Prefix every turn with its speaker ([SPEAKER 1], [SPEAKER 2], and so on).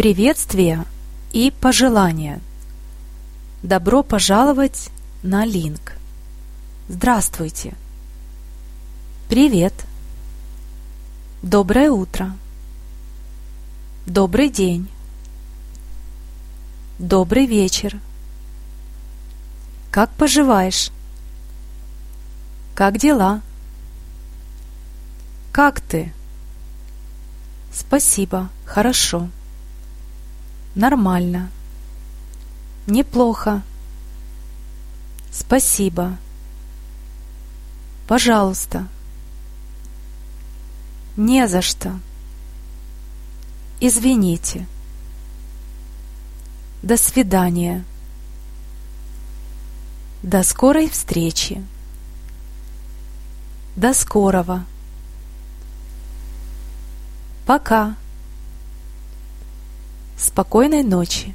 [SPEAKER 1] Приветствия и пожелания. Добро пожаловать на Линк. Здравствуйте. Привет. Доброе утро. Добрый день. Добрый вечер. Как поживаешь? Как дела? Как ты? Спасибо, хорошо. Нормально. Неплохо. Спасибо. Пожалуйста. Не за что. Извините. До свидания. До скорой встречи. До скорого. Пока. Спокойной ночи.